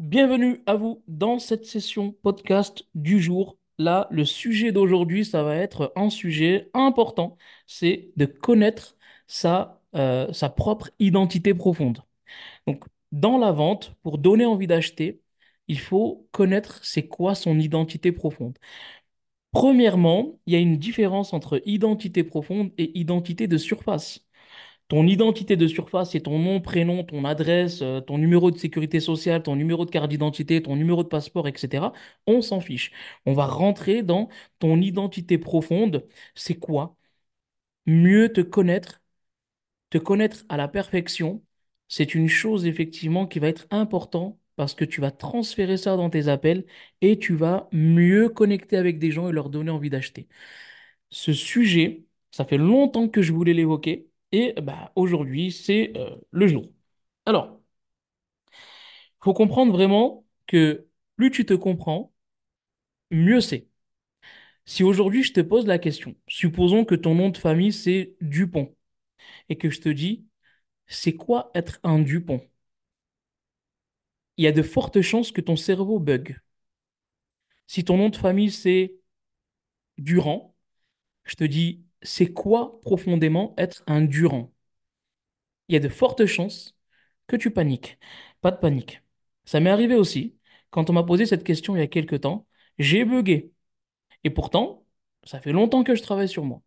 Bienvenue à vous dans cette session podcast du jour. Là, le sujet d'aujourd'hui, ça va être un sujet important, c'est de connaître sa, euh, sa propre identité profonde. Donc, dans la vente, pour donner envie d'acheter, il faut connaître c'est quoi son identité profonde. Premièrement, il y a une différence entre identité profonde et identité de surface. Ton identité de surface, c'est ton nom, prénom, ton adresse, euh, ton numéro de sécurité sociale, ton numéro de carte d'identité, ton numéro de passeport, etc. On s'en fiche. On va rentrer dans ton identité profonde. C'est quoi? Mieux te connaître, te connaître à la perfection. C'est une chose effectivement qui va être importante parce que tu vas transférer ça dans tes appels et tu vas mieux connecter avec des gens et leur donner envie d'acheter. Ce sujet, ça fait longtemps que je voulais l'évoquer et bah, aujourd'hui, c'est euh, le jour. Alors, il faut comprendre vraiment que plus tu te comprends, mieux c'est. Si aujourd'hui je te pose la question, supposons que ton nom de famille c'est Dupont et que je te dis, c'est quoi être un Dupont? Il y a de fortes chances que ton cerveau bug. Si ton nom de famille c'est Durand, je te dis, c'est quoi profondément être un Durand? il y a de fortes chances que tu paniques. Pas de panique. Ça m'est arrivé aussi. Quand on m'a posé cette question il y a quelques temps, j'ai bugué. Et pourtant, ça fait longtemps que je travaille sur moi.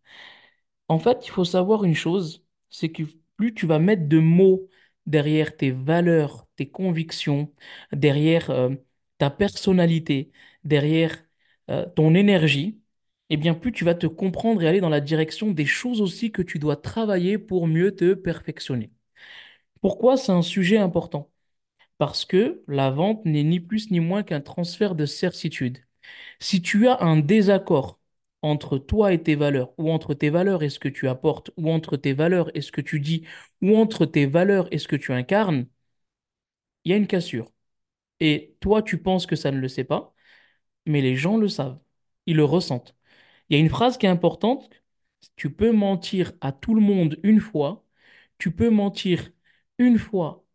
En fait, il faut savoir une chose, c'est que plus tu vas mettre de mots derrière tes valeurs, tes convictions, derrière euh, ta personnalité, derrière euh, ton énergie, eh bien plus tu vas te comprendre et aller dans la direction des choses aussi que tu dois travailler pour mieux te perfectionner. Pourquoi c'est un sujet important? Parce que la vente n'est ni plus ni moins qu'un transfert de certitude. Si tu as un désaccord entre toi et tes valeurs, ou entre tes valeurs et ce que tu apportes, ou entre tes valeurs et ce que tu dis, ou entre tes valeurs et ce que tu incarnes, il y a une cassure. Et toi, tu penses que ça ne le sait pas, mais les gens le savent. Ils le ressentent. Il y a une phrase qui est importante. Tu peux mentir à tout le monde une fois, tu peux mentir une fois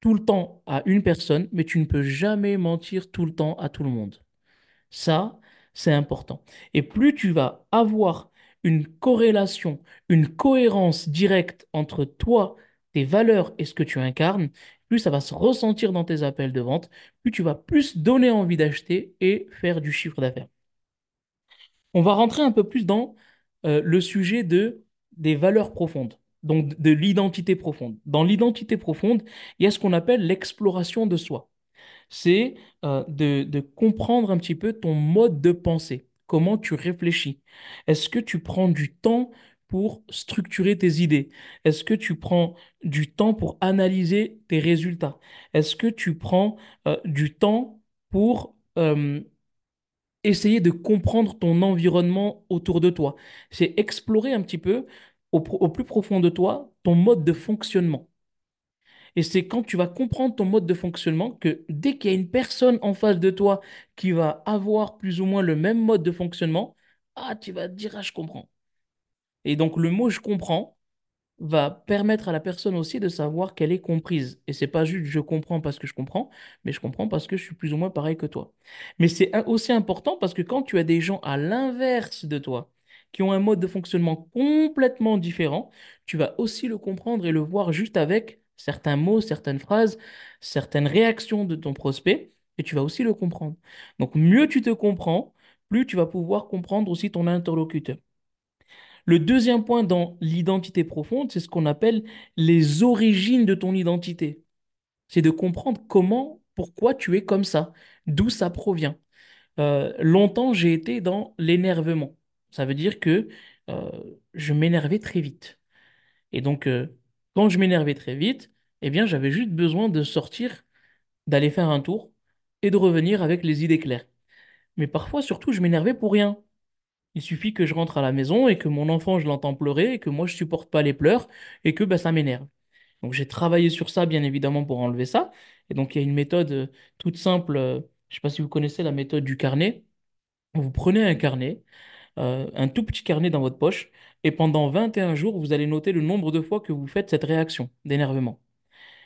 tout le temps à une personne, mais tu ne peux jamais mentir tout le temps à tout le monde. Ça, c'est important. Et plus tu vas avoir une corrélation, une cohérence directe entre toi, tes valeurs et ce que tu incarnes, plus ça va se ressentir dans tes appels de vente, plus tu vas plus donner envie d'acheter et faire du chiffre d'affaires. On va rentrer un peu plus dans euh, le sujet de, des valeurs profondes, donc de l'identité profonde. Dans l'identité profonde, il y a ce qu'on appelle l'exploration de soi. C'est euh, de, comprendre un petit peu ton mode de pensée, comment tu réfléchis. Est-ce que tu prends du temps pour structurer tes idées? Est-ce que tu prends du temps pour analyser tes résultats? Est-ce que tu prends euh, du temps pour essayer de comprendre ton environnement autour de toi. C'est explorer un petit peu au, plus profond de toi ton mode de fonctionnement. Et c'est quand tu vas comprendre ton mode de fonctionnement que dès qu'il y a une personne en face de toi qui va avoir plus ou moins le même mode de fonctionnement, ah, tu vas te dire, ah, je comprends. Et donc le mot je comprends va permettre à la personne aussi de savoir qu'elle est comprise. Et c'est pas juste je comprends parce que je comprends, mais je comprends parce que je suis plus ou moins pareil que toi. Mais c'est aussi important parce que quand tu as des gens à l'inverse de toi, qui ont un mode de fonctionnement complètement différent, tu vas aussi le comprendre et le voir juste avec certains mots, certaines phrases, certaines réactions de ton prospect, et tu vas aussi le comprendre. Donc mieux tu te comprends, plus tu vas pouvoir comprendre aussi ton interlocuteur. Le deuxième point dans l'identité profonde, c'est ce qu'on appelle les origines de ton identité. C'est de comprendre comment, pourquoi tu es comme ça, d'où ça provient. Euh, longtemps, j'ai été dans l'énervement. Ça veut dire que euh, je m'énervais très vite. Et donc, euh, quand je m'énervais très vite, eh bien, j'avais juste besoin de sortir, d'aller faire un tour et de revenir avec les idées claires. Mais parfois, surtout, je m'énervais pour rien. Il suffit que je rentre à la maison et que mon enfant, je l'entends pleurer et que moi, je supporte pas les pleurs et que bah, ça m'énerve. Donc, j'ai travaillé sur ça, bien évidemment, pour enlever ça. Et donc, il y a une méthode euh, toute simple. euh, je sais pas si vous connaissez la méthode du carnet. Vous prenez un carnet, euh, un tout petit carnet dans votre poche, et pendant 21 jours, vous allez noter le nombre de fois que vous faites cette réaction d'énervement.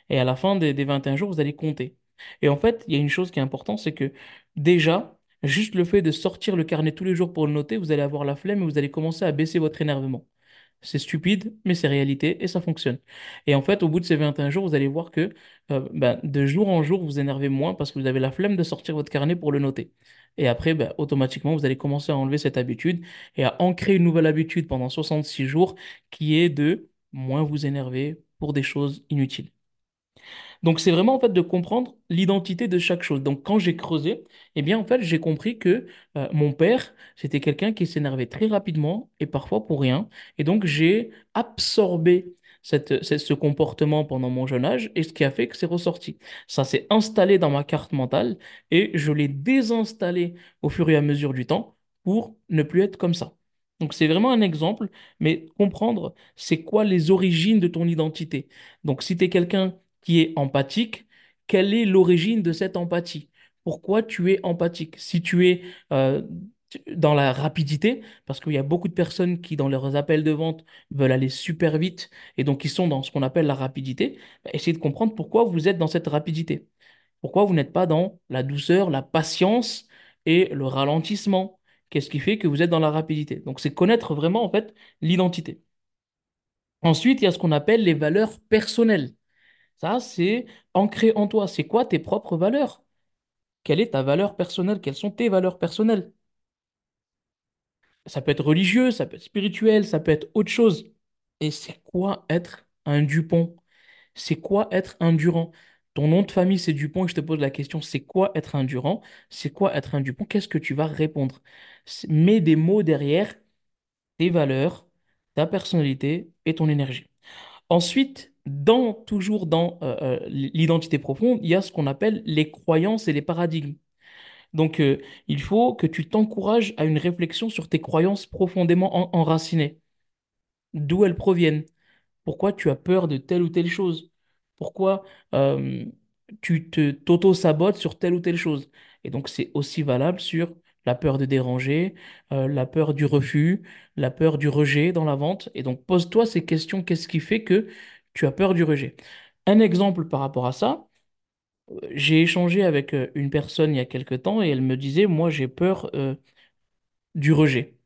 Et à la fin des, des 21 jours, vous allez compter. Et en fait, il y a une chose qui est importante, c'est que déjà, juste le fait de sortir le carnet tous les jours pour le noter, vous allez avoir la flemme et vous allez commencer à baisser votre énervement. C'est stupide, mais c'est réalité et ça fonctionne. Et en fait, au bout de ces 21 jours, vous allez voir que euh, ben, de jour en jour, vous énervez moins parce que vous avez la flemme de sortir votre carnet pour le noter. Et après, ben, automatiquement, vous allez commencer à enlever cette habitude et à ancrer une nouvelle habitude pendant 66 jours qui est de moins vous énerver pour des choses inutiles. Donc c'est vraiment en fait de comprendre l'identité de chaque chose. Donc quand j'ai creusé, eh bien en fait j'ai compris que euh, mon père c'était quelqu'un qui s'énervait très rapidement et parfois pour rien. Et donc j'ai absorbé cette, ce ce comportement pendant mon jeune âge et ce qui a fait que c'est ressorti. Ça s'est installé dans ma carte mentale et je l'ai désinstallé au fur et à mesure du temps pour ne plus être comme ça. Donc c'est vraiment un exemple, mais comprendre c'est quoi les origines de ton identité. Donc si tu es quelqu'un qui est empathique, quelle est l'origine de cette empathie? Pourquoi tu es empathique? Si tu es euh, dans la rapidité, parce qu'il y a beaucoup de personnes qui, dans leurs appels de vente, veulent aller super vite et donc ils sont dans ce qu'on appelle la rapidité, bah, essayez de comprendre pourquoi vous êtes dans cette rapidité. Pourquoi vous n'êtes pas dans la douceur, la patience et le ralentissement? Qu'est-ce qui fait que vous êtes dans la rapidité? Donc, c'est connaître vraiment, en fait, l'identité. Ensuite, il y a ce qu'on appelle les valeurs personnelles. C'est ancré en toi. C'est quoi tes propres valeurs? Quelle est ta valeur personnelle? Quelles sont tes valeurs personnelles? Ça peut être religieux, ça peut être spirituel, ça peut être autre chose. Et c'est quoi être un Dupont? C'est quoi être un Durand? Ton nom de famille, c'est Dupont, et je te pose la question, c'est quoi être un Durand? C'est quoi être un Dupont? Qu'est-ce que tu vas répondre? Mets des mots derrière tes valeurs, ta personnalité et ton énergie. Ensuite, dans, toujours dans euh, euh, l'identité profonde, il y a ce qu'on appelle les croyances et les paradigmes. Donc, euh, il faut que tu t'encourages à une réflexion sur tes croyances profondément en- enracinées. D'où elles proviennent? Pourquoi tu as peur de telle ou telle chose? Pourquoi tu te t'auto-sabotes sur telle ou telle chose? Et donc, c'est aussi valable sur la peur de déranger, la peur du refus, la peur du rejet dans la vente. Et donc, pose-toi ces questions. Qu'est-ce qui fait que tu as peur du rejet? Un exemple par rapport à ça, euh, j'ai échangé avec euh, une personne il y a quelque temps et elle me disait, moi, j'ai peur euh, du rejet.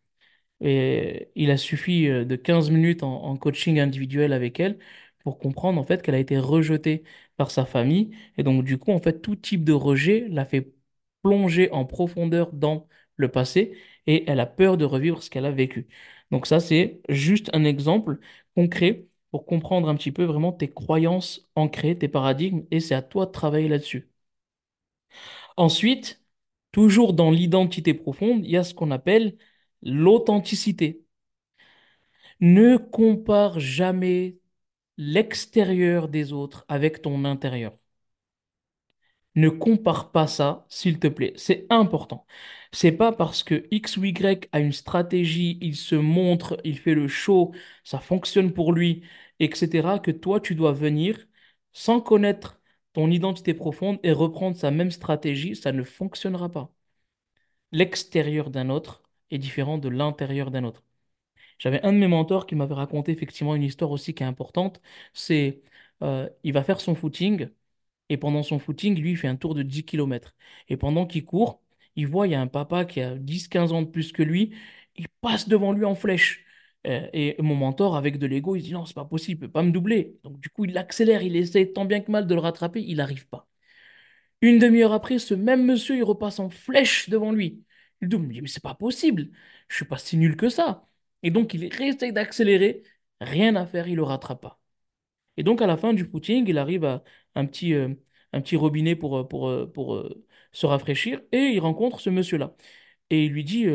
Et il a suffi de 15 minutes en, en coaching individuel avec elle pour comprendre en fait qu'elle a été rejetée par sa famille. Et donc du coup, en fait, tout type de rejet l'a fait plonger en profondeur dans le passé et elle a peur de revivre ce qu'elle a vécu. Donc ça, c'est juste un exemple concret pour comprendre un petit peu vraiment tes croyances ancrées, tes paradigmes, et c'est à toi de travailler là-dessus. Ensuite, toujours dans l'identité profonde, il y a ce qu'on appelle l'authenticité. Ne compare jamais l'extérieur des autres avec ton intérieur. Ne compare pas ça, s'il te plaît. C'est important. C'est pas parce que X ou Y a une stratégie, il se montre, il fait le show, ça fonctionne pour lui, etc., que toi, tu dois venir sans connaître ton identité profonde et reprendre sa même stratégie. Ça ne fonctionnera pas. L'extérieur d'un autre est différent de l'intérieur d'un autre. J'avais un de mes mentors qui m'avait raconté effectivement une histoire aussi qui est importante. C'est, euh, il va faire son footing et pendant son footing, lui, il fait un tour de 10 kilomètres. Et pendant qu'il court, il voit, il y a un papa qui a 10-15 ans de plus que lui, il passe devant lui en flèche. Euh, et mon mentor, avec de l'ego, il dit non, c'est pas possible, il peut pas me doubler. Donc du coup, il accélère, il essaie tant bien que mal de le rattraper, il n'arrive pas. Une demi-heure après, ce même monsieur, il repasse en flèche devant lui. Il dit, mais c'est pas possible, je suis pas si nul que ça. Et donc, il essaye d'accélérer, rien à faire, il le rattrape pas. Et donc, à la fin du footing, il arrive à un petit, euh, un petit robinet pour, euh, pour, euh, pour, se rafraîchir et il rencontre ce monsieur-là. Et il lui dit,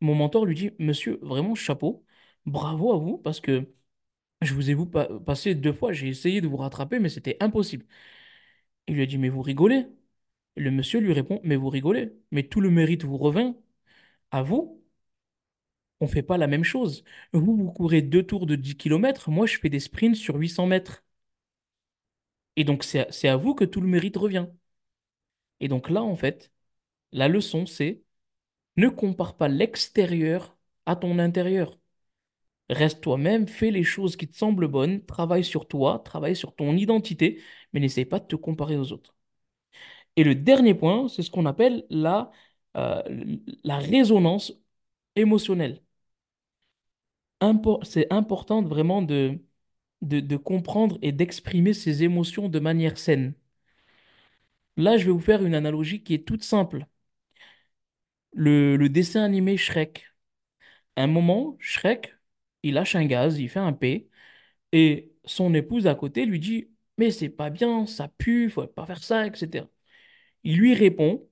mon mentor lui dit, monsieur, vraiment chapeau, bravo à vous, parce que je vous ai vous pa- passé deux fois, j'ai essayé de vous rattraper, mais c'était impossible. Il lui a dit, mais vous rigolez? Le monsieur lui répond, mais vous rigolez, mais tout le mérite vous revint à vous. On fait pas la même chose. Vous, vous courez deux tours de 10 kilomètres, moi je fais des sprints sur 800 mètres. Et donc c'est à, vous que tout le mérite revient. Et donc là, en fait, la leçon, c'est ne compare pas l'extérieur à ton intérieur. Reste toi-même, fais les choses qui te semblent bonnes, travaille sur toi, travaille sur ton identité, mais n'essaie pas de te comparer aux autres. Et le dernier point, c'est ce qu'on appelle la, euh, la résonance émotionnelle. C'est important vraiment de, de, comprendre et d'exprimer ses émotions de manière saine. Là, je vais vous faire une analogie qui est toute simple. Le, le dessin animé Shrek. À un moment, Shrek, il lâche un gaz, il fait un P, et son épouse à côté lui dit, Mais c'est pas bien, ça pue, faut pas faire ça, etc. Il lui répond,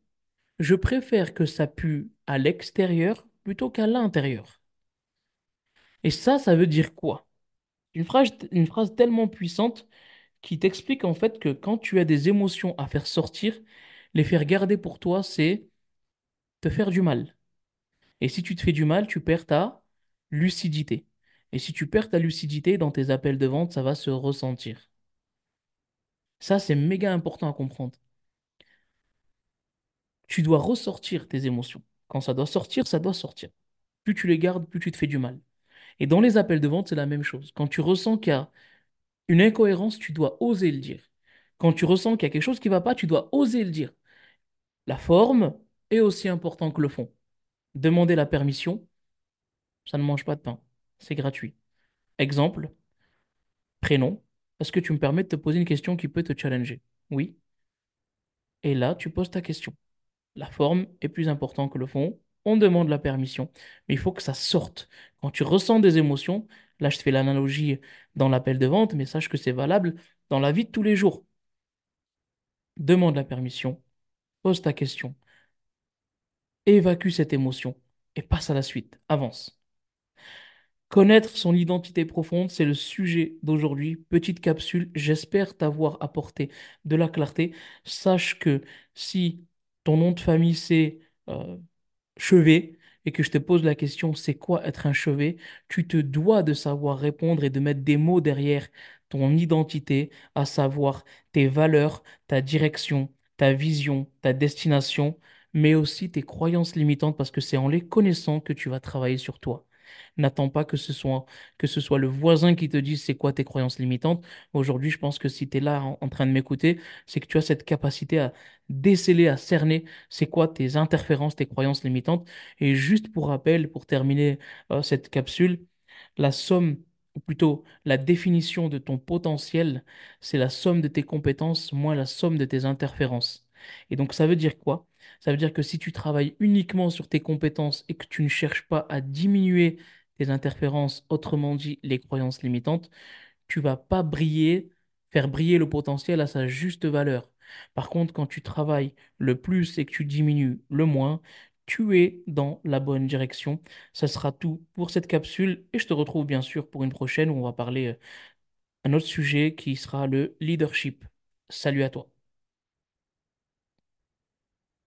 Je préfère que ça pue à l'extérieur plutôt qu'à l'intérieur. Et ça, ça veut dire quoi? Une phrase, tellement puissante qui t'explique en fait que quand tu as des émotions à faire sortir, les faire garder pour toi, c'est te faire du mal. Et si tu te fais du mal, tu perds ta lucidité. Et si tu perds ta lucidité dans tes appels de vente, ça va se ressentir. Ça, c'est méga important à comprendre. Tu dois ressortir tes émotions. Quand ça doit sortir, ça doit sortir. Plus tu les gardes, plus tu te fais du mal. Et dans les appels de vente, c'est la même chose. Quand tu ressens qu'il y a une incohérence, tu dois oser le dire. Quand tu ressens qu'il y a quelque chose qui ne va pas, tu dois oser le dire. La forme est aussi importante que le fond. Demander la permission, ça ne mange pas de pain. C'est gratuit. Exemple, prénom. Est-ce que tu me permets de te poser une question qui peut te challenger? Oui. Et là, tu poses ta question. La forme est plus importante que le fond. On demande la permission, mais il faut que ça sorte. Quand tu ressens des émotions, là, je te fais l'analogie dans l'appel de vente, mais sache que c'est valable dans la vie de tous les jours. Demande la permission, pose ta question, évacue cette émotion et passe à la suite. Avance. Connaître son identité profonde, c'est le sujet d'aujourd'hui. Petite capsule, j'espère t'avoir apporté de la clarté. Sache que si ton nom de famille c'est euh, Chevet et que je te pose la question c'est quoi être un chevet, tu te dois de savoir répondre et de mettre des mots derrière ton identité, à savoir tes valeurs, ta direction, ta vision, ta destination, mais aussi tes croyances limitantes parce que c'est en les connaissant que tu vas travailler sur toi. N'attends pas que ce soit, que ce soit le voisin qui te dise c'est quoi tes croyances limitantes. Aujourd'hui, je pense que si tu es là en, train de m'écouter, c'est que tu as cette capacité à déceler, à cerner c'est quoi tes interférences, tes croyances limitantes. Et juste pour rappel, pour terminer euh, cette capsule, la somme, ou plutôt la définition de ton potentiel, c'est la somme de tes compétences moins la somme de tes interférences. Et donc ça veut dire quoi? Ça veut dire que si tu travailles uniquement sur tes compétences et que tu ne cherches pas à diminuer tes interférences, autrement dit les croyances limitantes, tu vas pas briller, faire briller le potentiel à sa juste valeur. Par contre, quand tu travailles le plus et que tu diminues le moins, tu es dans la bonne direction. Ça sera tout pour cette capsule et je te retrouve bien sûr pour une prochaine où on va parler euh, un autre sujet qui sera le leadership. Salut à toi.